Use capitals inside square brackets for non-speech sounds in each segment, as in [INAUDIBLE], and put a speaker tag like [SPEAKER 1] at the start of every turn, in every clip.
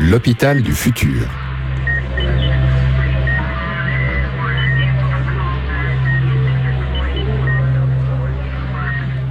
[SPEAKER 1] L'hôpital du futur.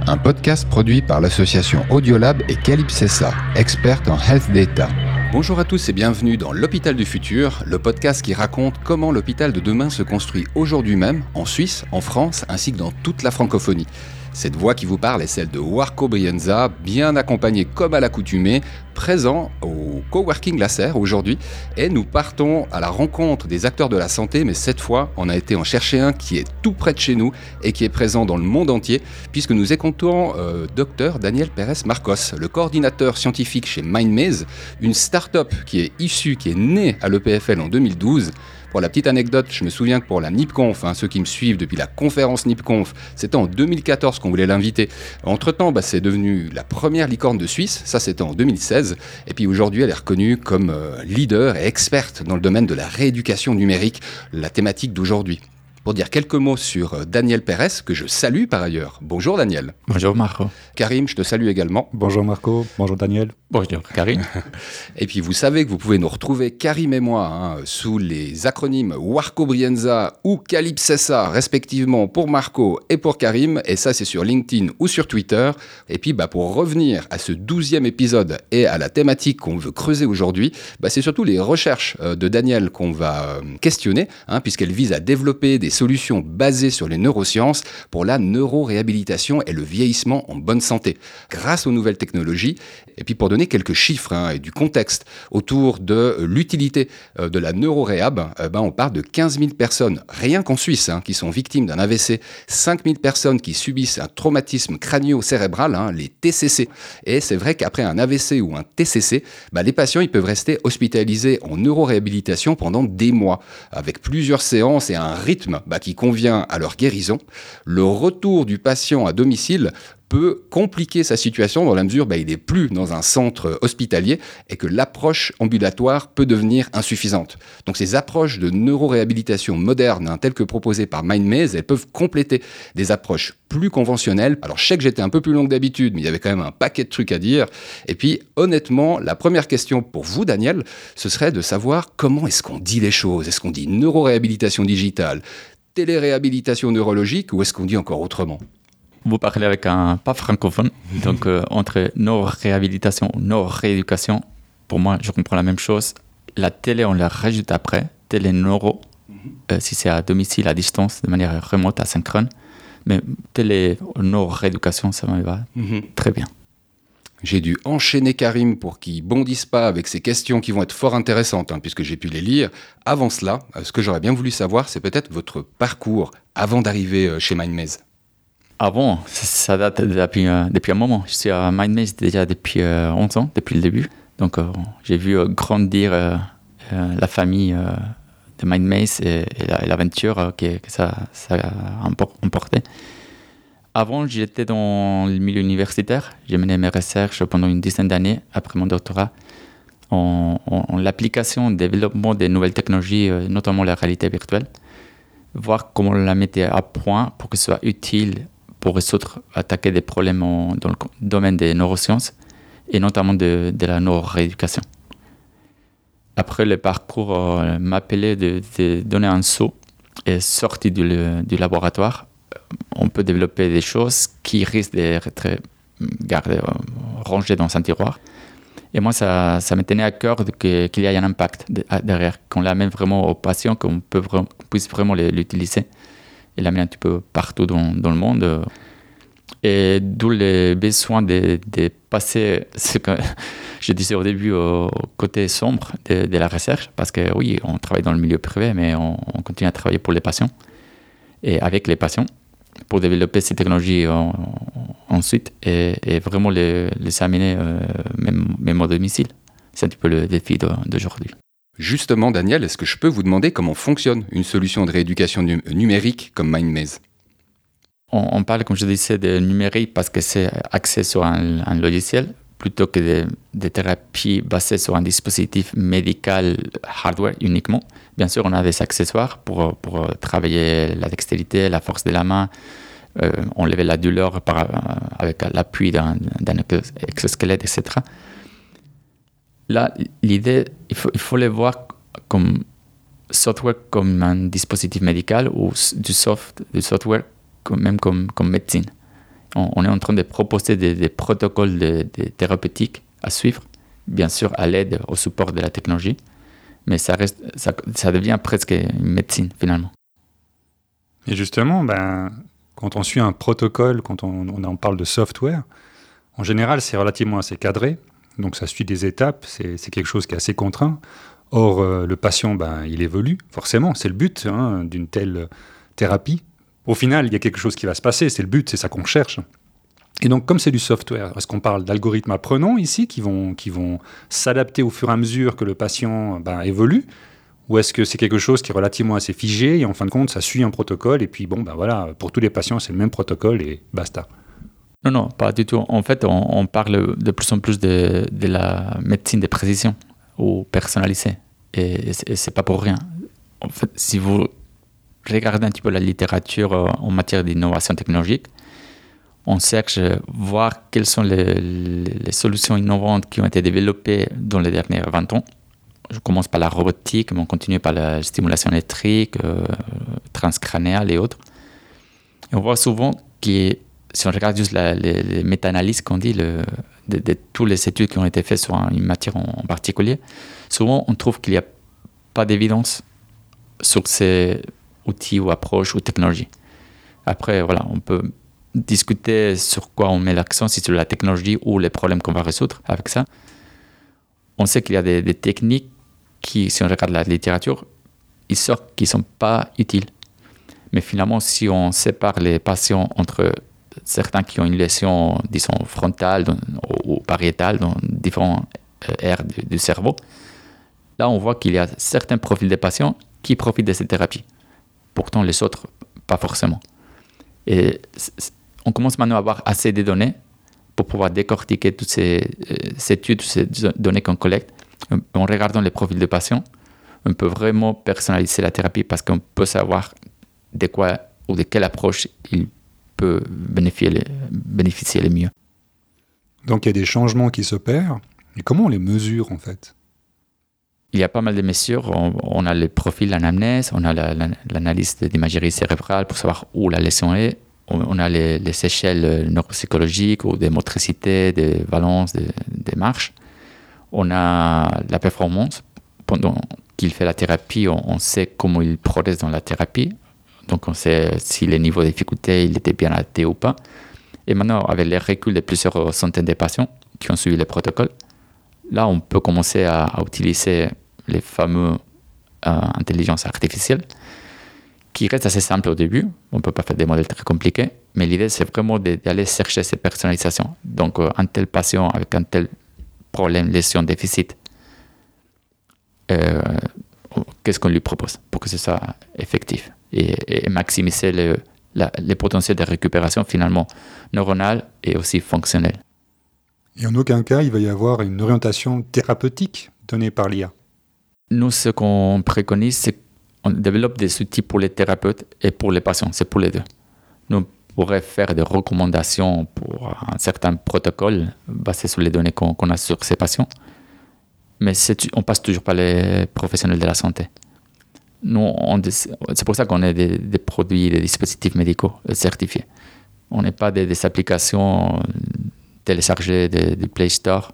[SPEAKER 1] Un podcast produit par l'association Audiolab et Calypsessa, experte en health data. Bonjour à tous et bienvenue dans l'hôpital du futur, le podcast qui raconte comment l'hôpital de demain se construit aujourd'hui même en Suisse, en France ainsi que dans toute la francophonie. Cette voix qui vous parle est celle de Warco Brienza, bien accompagné comme à l'accoutumée, présent au Coworking Lasser aujourd'hui. Et nous partons à la rencontre des acteurs de la santé, mais cette fois, on a été en chercher un qui est tout près de chez nous et qui est présent dans le monde entier, puisque nous écoutons euh, docteur Daniel Pérez Marcos, le coordinateur scientifique chez MindMaze, une start-up qui est issue, qui est née à l'EPFL en 2012 pour la petite anecdote, je me souviens que pour la NIPConf, hein, ceux qui me suivent depuis la conférence NIPConf, c'était en 2014 qu'on voulait l'inviter. Entre-temps, bah, c'est devenu la première licorne de Suisse, ça c'était en 2016, et puis aujourd'hui elle est reconnue comme euh, leader et experte dans le domaine de la rééducation numérique, la thématique d'aujourd'hui pour dire quelques mots sur euh, Daniel Pérez, que je salue par ailleurs. Bonjour Daniel.
[SPEAKER 2] Bonjour Marco.
[SPEAKER 1] Karim, je te salue également.
[SPEAKER 3] Bonjour Marco. Bonjour Daniel.
[SPEAKER 2] Bonjour Karim. [LAUGHS]
[SPEAKER 1] et puis vous savez que vous pouvez nous retrouver, Karim et moi, hein, sous les acronymes Warco Brienza ou Calypsessa, respectivement pour Marco et pour Karim. Et ça, c'est sur LinkedIn ou sur Twitter. Et puis, bah, pour revenir à ce douzième épisode et à la thématique qu'on veut creuser aujourd'hui, bah, c'est surtout les recherches euh, de Daniel qu'on va euh, questionner, hein, puisqu'elles visent à développer des solutions basées sur les neurosciences pour la neuroréhabilitation et le vieillissement en bonne santé, grâce aux nouvelles technologies. Et puis pour donner quelques chiffres hein, et du contexte autour de l'utilité euh, de la neuroréhab, eh ben on parle de 15 000 personnes, rien qu'en Suisse, hein, qui sont victimes d'un AVC, 5 000 personnes qui subissent un traumatisme crânio-cérébral, hein, les TCC. Et c'est vrai qu'après un AVC ou un TCC, bah, les patients ils peuvent rester hospitalisés en neuroréhabilitation pendant des mois, avec plusieurs séances et un rythme bah, qui convient à leur guérison, le retour du patient à domicile peut compliquer sa situation dans la mesure où bah, il n'est plus dans un centre hospitalier et que l'approche ambulatoire peut devenir insuffisante. Donc ces approches de neuroréhabilitation modernes, hein, telles que proposées par MindMaze, elles peuvent compléter des approches plus conventionnelles. Alors je sais que j'étais un peu plus long que d'habitude, mais il y avait quand même un paquet de trucs à dire. Et puis honnêtement, la première question pour vous, Daniel, ce serait de savoir comment est-ce qu'on dit les choses? Est-ce qu'on dit neuroréhabilitation digitale? Téléréhabilitation neurologique ou est-ce qu'on dit encore autrement?
[SPEAKER 2] Vous parlez avec un pas francophone, donc [LAUGHS] euh, entre neuroréhabilitation ou neurorééducation, pour moi, je comprends la même chose. La télé, on la rajoute après, télé neuro, mhm. euh, si c'est à domicile, à distance, de manière remote, asynchrone. Mais télé neurorééducation, ça me va mhm. très bien.
[SPEAKER 1] J'ai dû enchaîner Karim pour qu'il bondisse pas avec ces questions qui vont être fort intéressantes, hein, puisque j'ai pu les lire. Avant cela, euh, ce que j'aurais bien voulu savoir, c'est peut-être votre parcours avant d'arriver euh, chez MindMaze.
[SPEAKER 2] Avant, ça date depuis, euh, depuis un moment. Je suis à MindMaze déjà depuis 11 ans, depuis le début. Donc j'ai vu grandir la famille de MindMaze et, l'aventure que, ça, ça a emporté. Avant, j'étais dans le milieu universitaire. J'ai mené mes recherches pendant une dizaine d'années après mon doctorat en, l'application, le développement des nouvelles technologies, euh, notamment la réalité virtuelle. Voir comment on la mettait à point pour que ce soit utile pour résoudre, attaquer des problèmes dans le domaine des neurosciences et notamment de, la neurorééducation. Après, le parcours euh, m'appelait de, donner un saut et sortir du laboratoire on peut développer des choses qui risquent d'être gardées, rangées dans un tiroir. Et moi, ça, ça me tenait à cœur qu'il y ait un impact derrière, qu'on l'amène vraiment aux patients, qu'on puisse vraiment l'utiliser et l'amener un petit peu partout dans, le monde. Et d'où le besoin de, passer [LAUGHS] je disais au début au côté sombre de, la recherche, parce que oui, on travaille dans le milieu privé, mais on continue à travailler pour les patients et avec les patients pour développer ces technologies ensuite et, vraiment les, les amener euh, même, au domicile. C'est un petit peu le défi d'aujourd'hui.
[SPEAKER 1] Justement, Daniel, est-ce que je peux vous demander comment fonctionne une solution de rééducation numérique comme MindMaze?
[SPEAKER 2] On, parle, comme je disais, de numérique parce que c'est axé sur un, logiciel plutôt que des thérapies basées sur un dispositif médical hardware uniquement. Bien sûr, on a des accessoires pour, pour travailler la dextérité, la force de la main, euh, enlever la douleur par, euh, avec l'appui d'un exosquelette, etc. Là, l'idée, il faut, il faut les voir comme software comme un dispositif médical ou du, soft, du software même comme, comme médecine. On, est en train de proposer des, protocoles de, thérapeutiques à suivre, bien sûr à l'aide, au support de la technologie, mais ça, reste, ça, devient presque une médecine finalement.
[SPEAKER 3] Et justement, ben, quand on suit un protocole, quand on, on en parle de software, en général, c'est relativement assez cadré. Donc ça suit des étapes, c'est quelque chose qui est assez contraint. Or, euh, le patient, ben, il évolue, forcément, c'est le but hein, d'une telle thérapie. Au final, il y a quelque chose qui va se passer, c'est le but, c'est ça qu'on cherche. Et donc, comme c'est du software, est-ce qu'on parle d'algorithmes apprenants ici qui vont, qui vont s'adapter au fur et à mesure que le patient ben, évolue Ou est-ce que c'est quelque chose qui est relativement assez figé et en fin de compte, ça suit un protocole et puis bon, ben voilà, pour tous les patients, c'est le même protocole et basta
[SPEAKER 2] non, non, pas du tout. En fait, on, parle de plus en plus de, de, la médecine de précision ou personnalisée. Et, et c'est pas pour rien. En fait, si vous regardez un petit peu la littérature euh, en matière d'innovation technologique, on cherche à voir quelles sont les, les, solutions innovantes qui ont été développées dans les derniers 20 ans. Je commence par la robotique, mais on continue par la stimulation électrique, euh, transcranéale et autres. Et on voit souvent que si on regarde juste les, méta-analyses qu'on dit, de, de, toutes les études qui ont été faites sur une matière en, particulier, souvent on trouve qu'il n'y a pas d'évidence sur ces outils ou approches ou technologies. Après, voilà, on peut discuter sur quoi on met l'accent, si c'est la technologie ou les problèmes qu'on va résoudre avec ça. On sait qu'il y a des, techniques qui, si on regarde la littérature, ils sortent qui ne sont pas utiles. Mais finalement, si on sépare les patients entre certains qui ont une lésion, disons, frontale ou pariétale dans différents euh, aires du, cerveau. Là, on voit qu'il y a certains profils de patients qui profitent de cette thérapie. Pourtant, les autres, pas forcément. Et on commence maintenant à avoir assez de données pour pouvoir décortiquer toutes ces, euh, études, toutes ces données qu'on collecte. En regardant les profils de patients, on peut vraiment personnaliser la thérapie parce qu'on peut savoir de quoi ou de quelle approche il peut bénéficier le mieux.
[SPEAKER 3] Donc il y a des changements qui s'opèrent. Et comment on les mesure en fait?
[SPEAKER 2] Il y a pas mal de mesures. On, a le profil d'anamnèse, on a l'analyse d'imagerie cérébrale pour savoir où la lésion est. On, a les, échelles neuropsychologiques ou des motricités, des valences, des, des, marches. On a la performance. Pendant qu'il fait la thérapie, on, on, sait comment il progresse dans la thérapie. Donc on sait si le niveau de difficulté il était bien adapté ou pas. Et maintenant, avec les reculs de plusieurs centaines de patients qui ont suivi le protocole, là, on peut commencer à, utiliser les fameux euh, intelligences artificielles, qui restent assez simples au début. On ne peut pas faire des modèles très compliqués, mais l'idée, c'est vraiment d'aller chercher ces personnalisations. Donc, euh, un tel patient avec un tel problème, lésion, déficit, euh, qu'est-ce qu'on lui propose pour que ce soit effectif et, maximiser le, les potentiels de récupération finalement neuronale et aussi fonctionnelle.
[SPEAKER 3] Et en aucun cas, il va y avoir une orientation thérapeutique donnée par l'IA.
[SPEAKER 2] Nous, ce qu'on préconise, c'est qu'on développe des outils pour les thérapeutes et pour les patients. C'est pour les deux. Nous pourrions faire des recommandations pour un certain protocole basé sur les données qu'on a sur ces patients. Mais on passe toujours par les professionnels de la santé c'est pour ça qu'on est des, produits, des dispositifs médicaux certifiés. On n'est pas des, applications téléchargées du Play Store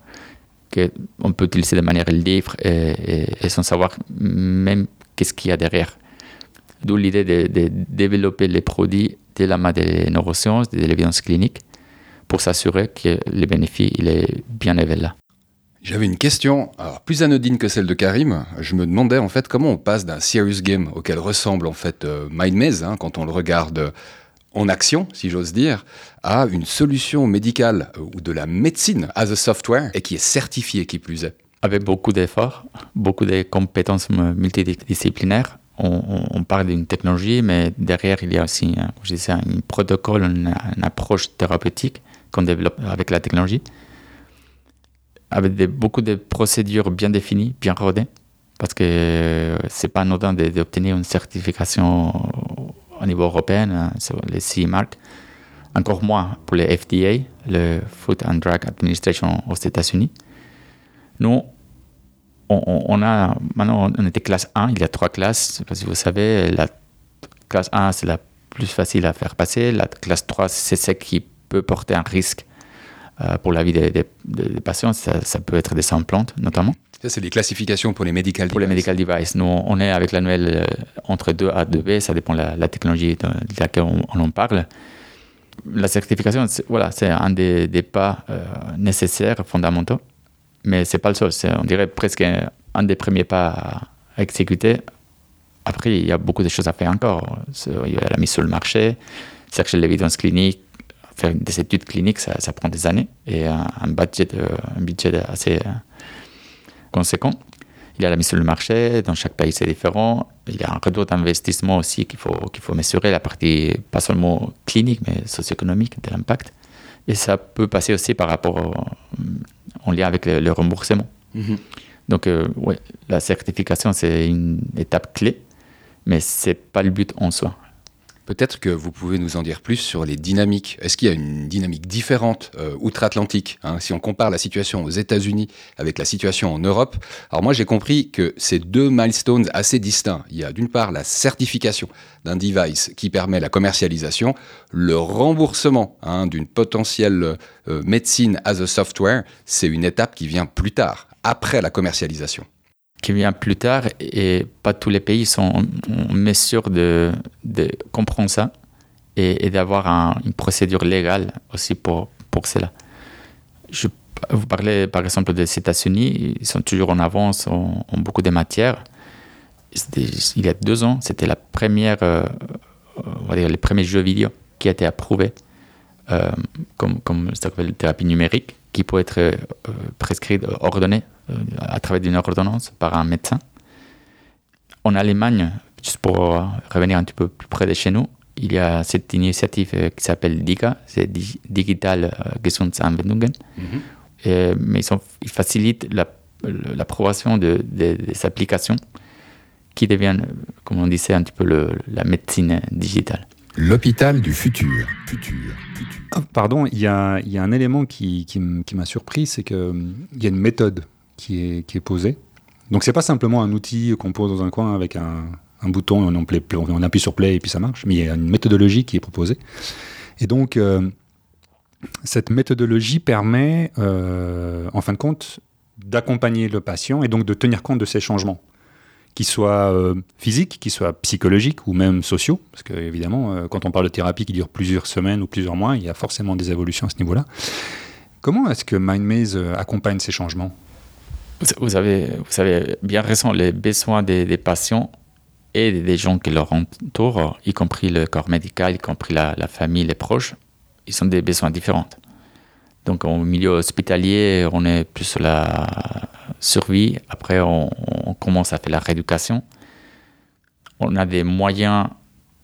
[SPEAKER 2] qu'on peut utiliser de manière libre et, sans savoir même qu'est-ce qu'il y a derrière. D'où l'idée de, développer les produits de la main des neurosciences, de l'évidence clinique, pour s'assurer que le bénéfice il est bien élevé là.
[SPEAKER 1] J'avais une question, alors plus anodine que celle de Karim. Je me demandais en fait comment on passe d'un serious game auquel ressemble en fait euh, Mind Maze, hein, quand on le regarde en action, si j'ose dire, à une solution médicale euh, ou de la médecine as a software et qui est certifiée qui plus est.
[SPEAKER 2] Avec beaucoup d'efforts, beaucoup de compétences multidisciplinaires, on, parle d'une technologie, mais derrière il y a aussi, un protocole, une approche thérapeutique qu'on développe avec la technologie avec beaucoup de procédures bien définies, bien rodées, parce que c'est pas anodin d'obtenir une certification au niveau européen, sur les CE. Encore moins pour les FDA, le Food and Drug Administration aux États-Unis. Nous, on, a, maintenant, on était classe 1, il y a trois classes, je sais pas si vous savez, la classe 1, c'est la plus facile à faire passer, la classe 3, c'est celle qui peut porter un risque euh, pour la vie des, patients, ça, ça, peut être des implants notamment.
[SPEAKER 1] Ça, c'est les classifications pour les medical
[SPEAKER 2] devices. Pour les medical devices. Nous, on est avec l'annuel euh, entre 2A et 2B, ça dépend de la, technologie de, laquelle on, en parle. La certification, c'est, voilà, c'est un des, pas euh, nécessaires, fondamentaux, mais c'est pas le seul. C'est, on dirait presque un, des premiers pas à, exécuter. Après, il y a beaucoup de choses à faire encore. Il y a la mise sur le marché, chercher l'évidence clinique, faire des études cliniques, ça, ça prend des années et un, budget, un budget assez euh, conséquent. Il y a la mise sur le marché, dans chaque pays c'est différent. Il y a un retour d'investissement aussi qu'il faut, qu'il faut mesurer, la partie pas seulement clinique mais socio-économique de l'impact. Et ça peut passer aussi par rapport en lien avec le, remboursement. Mm-hmm. Donc, euh, ouais, la certification, c'est une étape clé, mais ce n'est pas le but en soi.
[SPEAKER 1] Peut-être que vous pouvez nous en dire plus sur les dynamiques. Est-ce qu'il y a une dynamique différente euh, outre-Atlantique hein, Si on compare la situation aux États-Unis avec la situation en Europe, alors moi j'ai compris que ces deux milestones assez distincts. Il y a d'une part la certification d'un device qui permet la commercialisation, le remboursement hein, d'une potentielle euh, médecine as a software, c'est une étape qui vient plus tard, après la commercialisation
[SPEAKER 2] qui vient plus tard et pas tous les pays sont en mesure de, comprendre ça et, d'avoir une procédure légale aussi pour, pour cela. Vous parlez par exemple des États-Unis, ils sont toujours en avance en, beaucoup de matières. Il y a deux ans, c'était la première, euh, on va dire, les premiers jeux vidéo qui a été approuvé euh, comme, comme thérapie numérique, qui peut être euh, prescrite, ordonnée à travers une ordonnance par un médecin. En Allemagne, juste pour revenir un petit peu plus près de chez nous, il y a cette initiative euh, qui s'appelle DIGA, c'est Digital euh, Gesundheitsanwendungen. Mm mais ils, facilitent l'approbation de, des applications qui deviennent, comme on disait, un petit peu la médecine digitale.
[SPEAKER 1] L'hôpital du futur. futur,
[SPEAKER 3] ah, pardon, il y, a, il y, a, un élément qui, qui m'a surpris, c'est qu'il y a une méthode qui est, qui est posé. Donc c'est pas simplement un outil qu'on pose dans un coin avec un, bouton, on, on, appuie sur play et puis ça marche, mais il y a une méthodologie qui est proposée. Et donc euh, cette méthodologie permet, euh, en fin de compte, d'accompagner le patient et donc de tenir compte de ces changements, qu'ils soient euh, physiques, qu'ils soient psychologiques ou même sociaux, parce que évidemment, quand on parle de thérapie qui dure plusieurs semaines ou plusieurs mois, il y a forcément des évolutions à ce niveau-là. Comment est-ce que MindMaze accompagne ces changements?
[SPEAKER 2] Vous avez, vous avez bien raison, les besoins des, patients et des gens qui leur entourent, y compris le corps médical, y compris la, famille, les proches, ils sont des besoins différents. Donc au milieu hospitalier, on est plus sur la survie, après on, commence à faire la rééducation. On a des moyens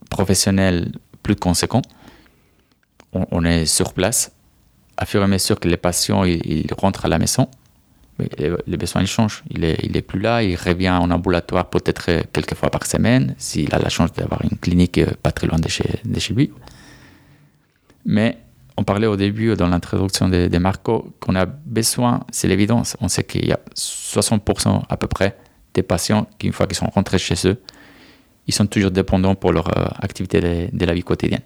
[SPEAKER 2] professionnels plus conséquents. On, est sur place. À fur que les patients ils rentrent à la maison, les, besoins ils changent. Il est, il est plus là, il revient en ambulatoire peut-être quelques fois par semaine, s'il a la chance d'avoir une clinique euh, pas très loin de chez, de chez lui. Mais on parlait au début, dans l'introduction de, Marco, qu'on a besoin, c'est l'évidence. On sait qu'il y a 60% à peu près des patients qui, une fois qu'ils sont rentrés chez eux, ils sont toujours dépendants pour leur euh, activité de, de, la vie quotidienne.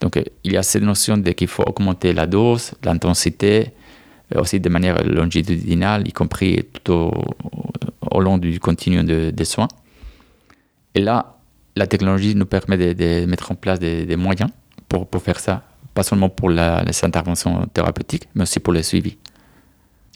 [SPEAKER 2] Donc euh, il y a cette notion qu'il faut augmenter la dose, l'intensité, aussi de manière longitudinale, y compris tout au, long du continuum de, des soins. Et là, la technologie nous permet de, mettre en place des, moyens pour, faire ça, pas seulement pour les interventions thérapeutiques, mais aussi pour le suivi.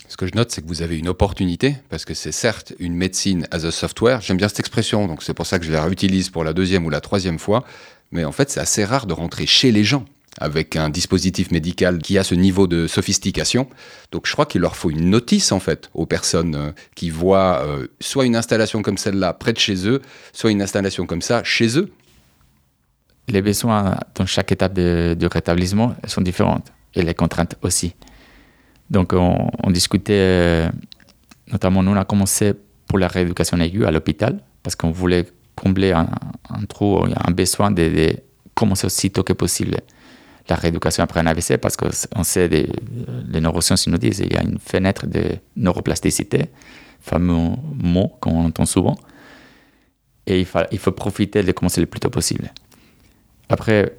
[SPEAKER 1] Ce que je note, c'est que vous avez une opportunité, parce que c'est certes une médecine as a software. J'aime bien cette expression, donc c'est pour ça que je la réutilise pour la deuxième ou la troisième fois. Mais en fait, c'est assez rare de rentrer chez les gens avec un dispositif médical qui a ce niveau de sophistication. Donc je crois qu'il leur faut une notice en fait aux personnes euh, qui voient euh, soit une installation comme celle-là près de chez eux, soit une installation comme ça chez eux.
[SPEAKER 2] Les besoins dans chaque étape de, rétablissement sont différentes et les contraintes aussi. Donc on, discutait, euh, notamment nous on a commencé pour la rééducation aiguë à l'hôpital parce qu'on voulait combler un, trou, un besoin de, commencer aussitôt que possible la rééducation après un AVC parce qu'on sait, des, les neurosciences nous disent qu'il y a une fenêtre de neuroplasticité. fameux mot qu'on entend souvent. Et il, il faut profiter de commencer le plus tôt possible. Après,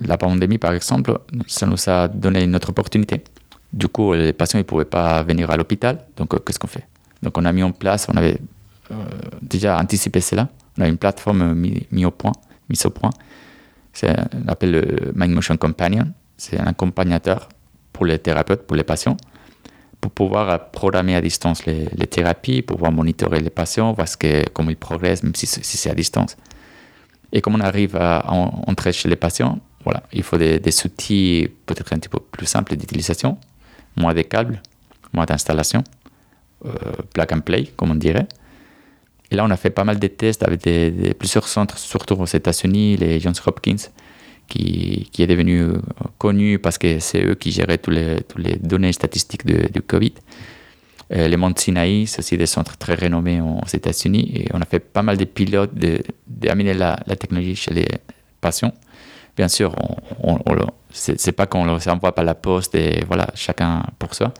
[SPEAKER 2] la pandémie, par exemple, ça nous a donné une autre opportunité. Du coup, les patients ne pouvaient pas venir à l'hôpital. Donc, euh, qu'est-ce qu'on fait? Donc, on a mis en place, on avait euh, déjà anticipé cela. On a une plateforme mise au point, mise au point. C'est, on appelle le Mind Motion Companion. C'est un accompagnateur pour les thérapeutes, pour les patients, pour pouvoir programmer à distance les, thérapies, pour pouvoir monitorer les patients, voir ce que, comment ils progressent, même si, c'est à distance. Et comme on arrive à, entrer chez les patients, voilà, il faut des, des outils peut-être un petit peu plus simples d'utilisation, moins de câbles, moins d'installation, euh, plug and play, comme on dirait. Et là, on a fait pas mal de tests avec plusieurs centres, surtout aux États-Unis, les Johns Hopkins, qui, est devenu euh, connu parce que c'est eux qui géraient toutes les, les données statistiques de, du Covid. Euh, les Monts Sinaï, c'est aussi des centres très renommés aux États-Unis. Et on a fait pas mal de pilotes d'amener la, la, technologie chez les patients. Bien sûr, on, on, c'est pas qu'on les envoie par la poste et voilà, chacun pour ça.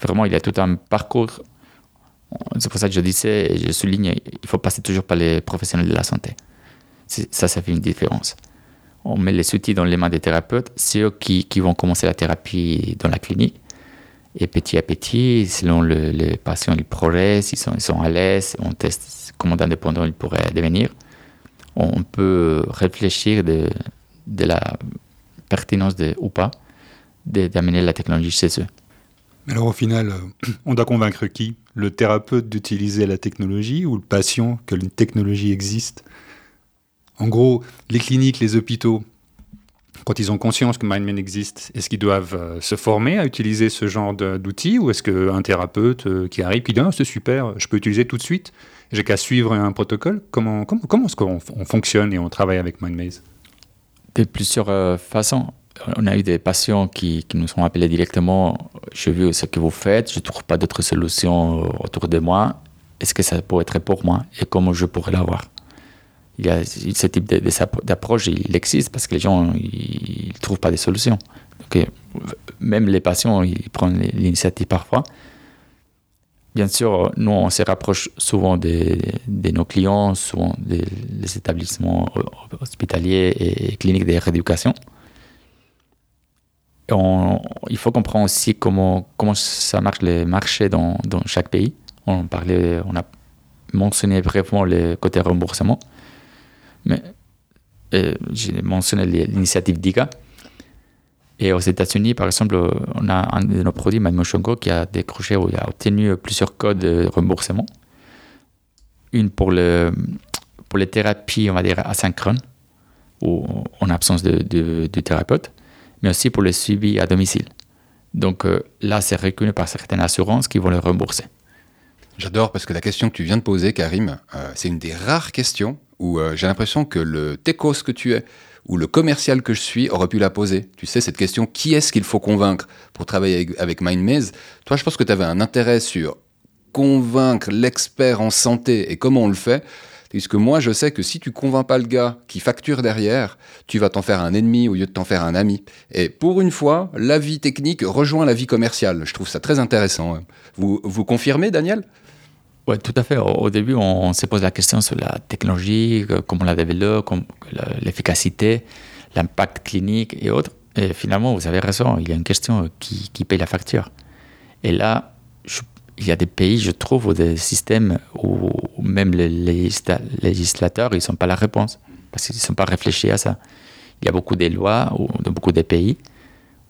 [SPEAKER 2] Vraiment, il y a tout un parcours. C'est pour ça que je disais je souligne, il faut passer toujours par les professionnels de la santé. Ça, ça fait une différence. On met les outils dans les mains des thérapeutes, c'est eux qui, qui vont commencer la thérapie dans la clinique et petit à petit, selon le, les patients, ils progressent, ils sont, ils sont à l'aise, on teste comment indépendant ils pourraient devenir. On peut réfléchir de, de la pertinence de, ou pas d'amener la technologie chez eux.
[SPEAKER 3] Alors au final, euh, [CLEARS THROAT] on doit convaincre qui? Le thérapeute d'utiliser la technologie ou le patient que une technologie existe En gros, les cliniques, les hôpitaux, quand ils ont conscience que MindMan existe, est-ce qu'ils doivent euh, se former à utiliser ce genre d'outils ou est-ce qu'un thérapeute euh, qui arrive, qui dit ah, c'est super, je peux utiliser tout de suite, j'ai qu'à suivre un protocole Comment, comment, comment est-ce qu'on fonctionne et on travaille avec MindMaze?
[SPEAKER 2] De plusieurs euh, façons. On a eu des patients qui, qui nous ont appelés directement Je vu ce que vous faites, je ne trouve pas d'autres solutions autour de moi. Est-ce que ça pourrait être pour moi et comment je pourrais l'avoir? Il y a ce type d'approche, il existe parce que les gens ne trouvent pas de solutions. Donc, même les patients, ils prennent l'initiative parfois. Bien sûr, nous, on se rapproche souvent de, nos clients, souvent des établissements hospitaliers et cliniques de rééducation. Il faut comprendre aussi comment, ça marche les marchés dans, chaque pays. On, parlait, on a mentionné brièvement le côté remboursement. Mais j'ai mentionné l'initiative DIGA. Et aux États-Unis, par exemple, on a un de nos produits, MyMotionGo, qui a décroché ou a obtenu plusieurs codes de remboursement. Une pour, le, pour les thérapies, on va dire, asynchrones, ou en absence de, thérapeute, mais aussi pour le suivi à domicile. Donc euh, là, c'est reconnu par certaines assurances qui vont le rembourser.
[SPEAKER 1] J'adore parce que la question que tu viens de poser, Karim, euh, c'est une des rares questions où euh, j'ai l'impression que le techos que tu es ou le commercial que je suis aurait pu la poser. Tu sais, cette question, qui est-ce qu'il faut convaincre pour travailler avec, MindMaze Toi, je pense que tu avais un intérêt sur convaincre l'expert en santé et comment on le fait. Puisque moi, je sais que si tu convaincs pas le gars qui facture derrière, tu vas t'en faire un ennemi au lieu de t'en faire un ami. Et pour une fois, la vie technique rejoint la vie commerciale. Je trouve ça très intéressant. Vous, vous confirmez, Daniel?
[SPEAKER 2] Oui, tout à fait. Au, début, on, se pose la question sur la technologie, euh, comment on la développe, l'efficacité, l'impact clinique et autres. Et finalement, vous avez raison, il y a une question qui, qui paye la facture. Et là, il y a des pays, je trouve, ou des systèmes où même les législateurs, ils sont pas la réponse, parce qu'ils ne sont pas réfléchis à ça. Il y a beaucoup de lois dans beaucoup de pays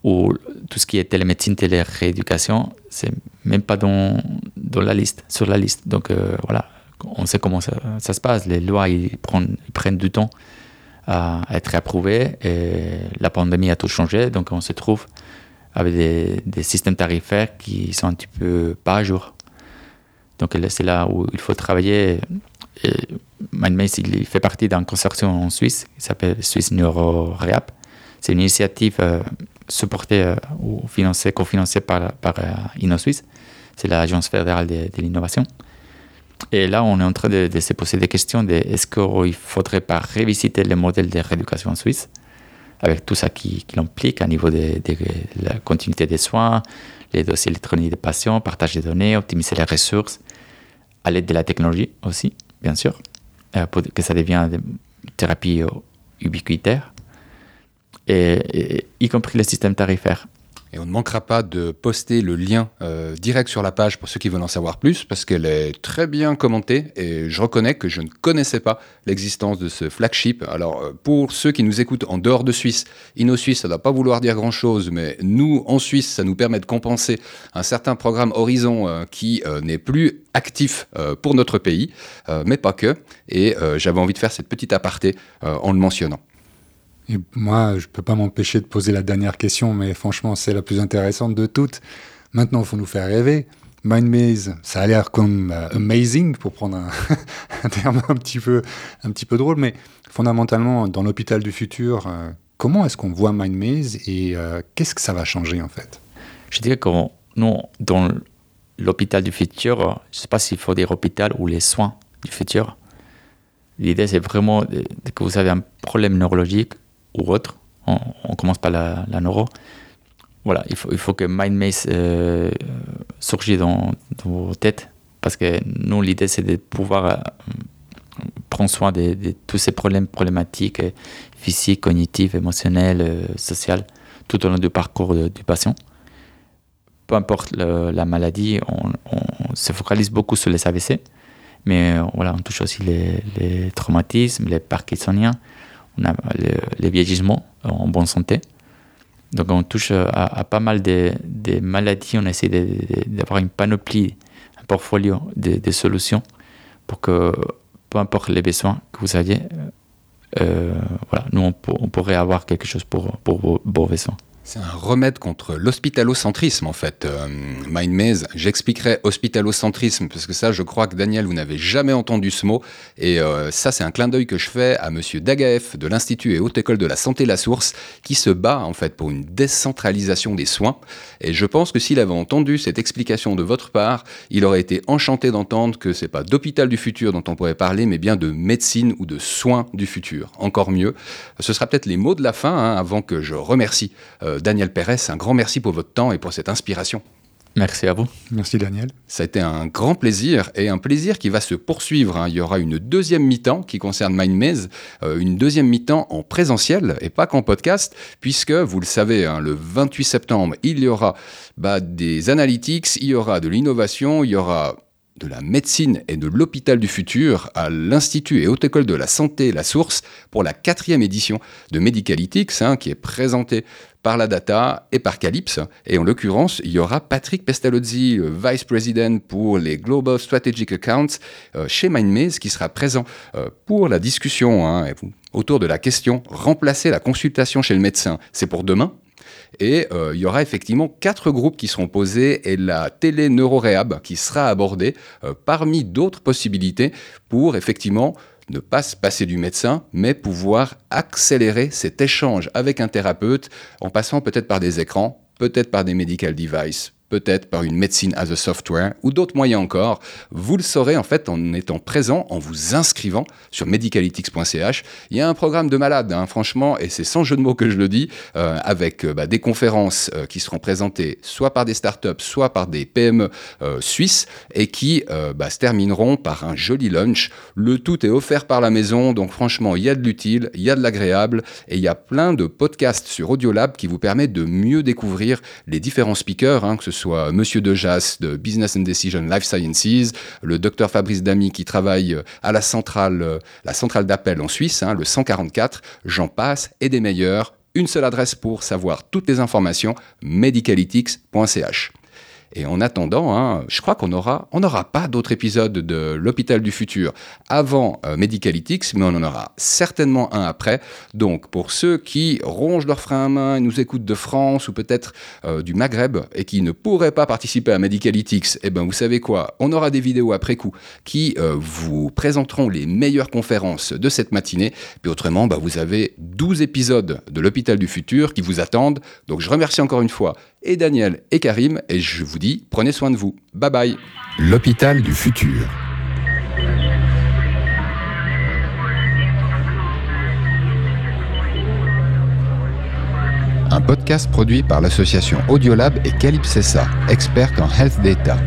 [SPEAKER 2] où tout ce qui est télémédecine, télérééducation, c'est même pas dans, la liste, sur la liste. Donc euh, voilà, on sait comment ça, ça, se passe. Les lois, ils prennent, ils prennent du temps à être approuvées. Et la pandémie a tout changé, donc on se trouve avec des, systèmes tarifaires qui sont un petit peu pas à jour. Donc c'est là où il faut travailler. MindMaze, il fait partie d'un consortium en Suisse qui s'appelle Swiss NeuroReap. C'est une initiative euh, supporté euh, ou financé, cofinancé par, par euh, InnoSuisse, c'est l'Agence fédérale de, l'innovation. Et là, on est en train de, se poser des questions de est-ce qu'il ne faudrait pas revisiter le modèle de rééducation en Suisse? Avec tout ça qui, l'implique à niveau de, la continuité des soins, les dossiers électroniques des patients, partage des données, optimiser les ressources, à l'aide de la technologie aussi, bien sûr, euh, pour que ça devienne une thérapie ubiquitaire, et, y compris le système tarifaire.
[SPEAKER 1] Et on ne manquera pas de poster le lien euh, direct sur la page pour ceux qui veulent en savoir plus, parce qu'elle est très bien commentée et je reconnais que je ne connaissais pas l'existence de ce flagship. Alors euh, pour ceux qui nous écoutent en dehors de Suisse, InnoSuisse, ça ne doit pas vouloir dire grand-chose, mais nous, en Suisse, ça nous permet de compenser un certain programme Horizon euh, qui n'est plus actif pour notre pays, mais pas que. Et j'avais envie de faire cette petite aparté en le mentionnant.
[SPEAKER 3] Et moi, je ne peux pas m'empêcher de poser la dernière question, mais franchement, c'est la plus intéressante de toutes. Maintenant, il faut nous faire rêver. MindMaze, ça a l'air comme euh, amazing, pour prendre [LAUGHS] un, terme un petit, peu, un petit peu drôle, mais fondamentalement, dans l'hôpital du futur, euh, comment est-ce qu'on voit MindMaze et euh, qu'est-ce que ça va changer en fait?
[SPEAKER 2] Je dirais que nous, dans l'hôpital du futur, je ne sais pas s'il faut dire hôpital ou les soins du futur. L'idée, c'est vraiment que vous avez un problème neurologique ou autre. On, commence par la, neuro. Voilà, il faut, il faut que MindMaze euh, surgisse dans, vos têtes parce que nous, l'idée, c'est de pouvoir euh, prendre soin de, tous ces problèmes problématiques euh, physiques, cognitifs, émotionnels, euh, sociaux, tout au long du parcours du patient. Peu importe la maladie, on, se focalise beaucoup sur les AVC, mais voilà, on touche aussi les traumatismes, les parkinsoniens, on a les vieillissements en bonne santé. Donc on touche à, pas mal de, maladies, on essaie d'avoir une panoplie, un portfolio de, solutions pour que, peu importe les besoins que vous aviez, euh, voilà, nous on, pourrait avoir quelque chose pour, pour vos besoins.
[SPEAKER 1] C'est un remède contre l'hospitalocentrisme en fait. Euh, MindMaze, j'expliquerai hospitalocentrisme parce que ça, je crois que Daniel, vous n'avez jamais entendu ce mot. Et euh, ça, c'est un clin d'œil que je fais à Monsieur Dagaef de l'Institut et Haute École de la Santé La Source, qui se bat en fait pour une décentralisation des soins. Et je pense que s'il avait entendu cette explication de votre part, il aurait été enchanté d'entendre que c'est pas d'hôpital du futur dont on pourrait parler, mais bien de médecine ou de soins du futur. Encore mieux. Ce sera peut-être les mots de la fin hein, avant que je remercie. Euh, Daniel Pérez, un grand merci pour votre temps et pour cette inspiration.
[SPEAKER 2] Merci à vous.
[SPEAKER 3] Merci Daniel.
[SPEAKER 1] Ça a été un grand plaisir et un plaisir qui va se poursuivre. Hein. Il y aura une deuxième mi-temps qui concerne MindMaze, euh, une deuxième mi-temps en présentiel et pas qu'en podcast, puisque vous le savez, hein, le 28 septembre, il y aura bah, des analytics, il y aura de l'innovation, il y aura de la médecine et de l'hôpital du futur à l'Institut et Haute École de la Santé La Source pour la quatrième édition de Medicalytics, hein, qui est présentée par la data et par Calypse. Et en l'occurrence, il y aura Patrick Pestalozzi, Vice President pour les Global Strategic Accounts euh, chez MindMaze, qui sera présent euh, pour la discussion hein, autour de la question remplacer la consultation chez le médecin, c'est pour demain et euh, il y aura effectivement quatre groupes qui seront posés et la télé-neuroréhab qui sera abordée euh, parmi d'autres possibilités pour effectivement ne pas se passer du médecin, mais pouvoir accélérer cet échange avec un thérapeute en passant peut-être par des écrans, peut-être par des medical devices, peut-être par une médecine as a software ou d'autres moyens encore. Vous le saurez en fait en étant présent, en vous inscrivant sur medicalytics.ch. Il y a un programme de malade, hein, franchement, et c'est sans jeu de mots que je le dis, euh, avec euh, bah, des conférences euh, qui seront présentées soit par des startups, soit par des PME suisses, et qui bah, se termineront par un joli lunch. Le tout est offert par la maison, donc franchement, il y a de l'utile, il y a de l'agréable, et il y a plein de podcasts sur Audiolab qui vous permettent de mieux découvrir les différents speakers, hein, que ce soit Monsieur Dejas de Business and Decision Life Sciences, le docteur Fabrice Damy qui travaille à la centrale, la centrale d'appel en Suisse, hein, le 144, j'en passe, et des meilleurs. Une seule adresse pour savoir toutes les informations, medicalytics.ch. Et en attendant, hein, je crois qu'on aura, on n'aura pas d'autres épisodes de l'hôpital du futur avant euh, mais on en aura certainement un après. Donc, pour ceux qui rongent leur frein à main et nous écoutent de France ou peut-être euh, du Maghreb et qui ne pourraient pas participer à Medicalytics, eh ben, vous savez quoi? On aura des vidéos après coup qui euh, vous présenteront les meilleures conférences de cette matinée. Puis autrement, bah, vous avez 12 épisodes de l'hôpital du futur qui vous attendent. Donc, je remercie encore une fois et Daniel et Karim, et je vous dis, prenez soin de vous. Bye bye.
[SPEAKER 4] L'hôpital du futur.
[SPEAKER 1] un podcast produit par l'association Audiolab et Calypsessa, experte en health data.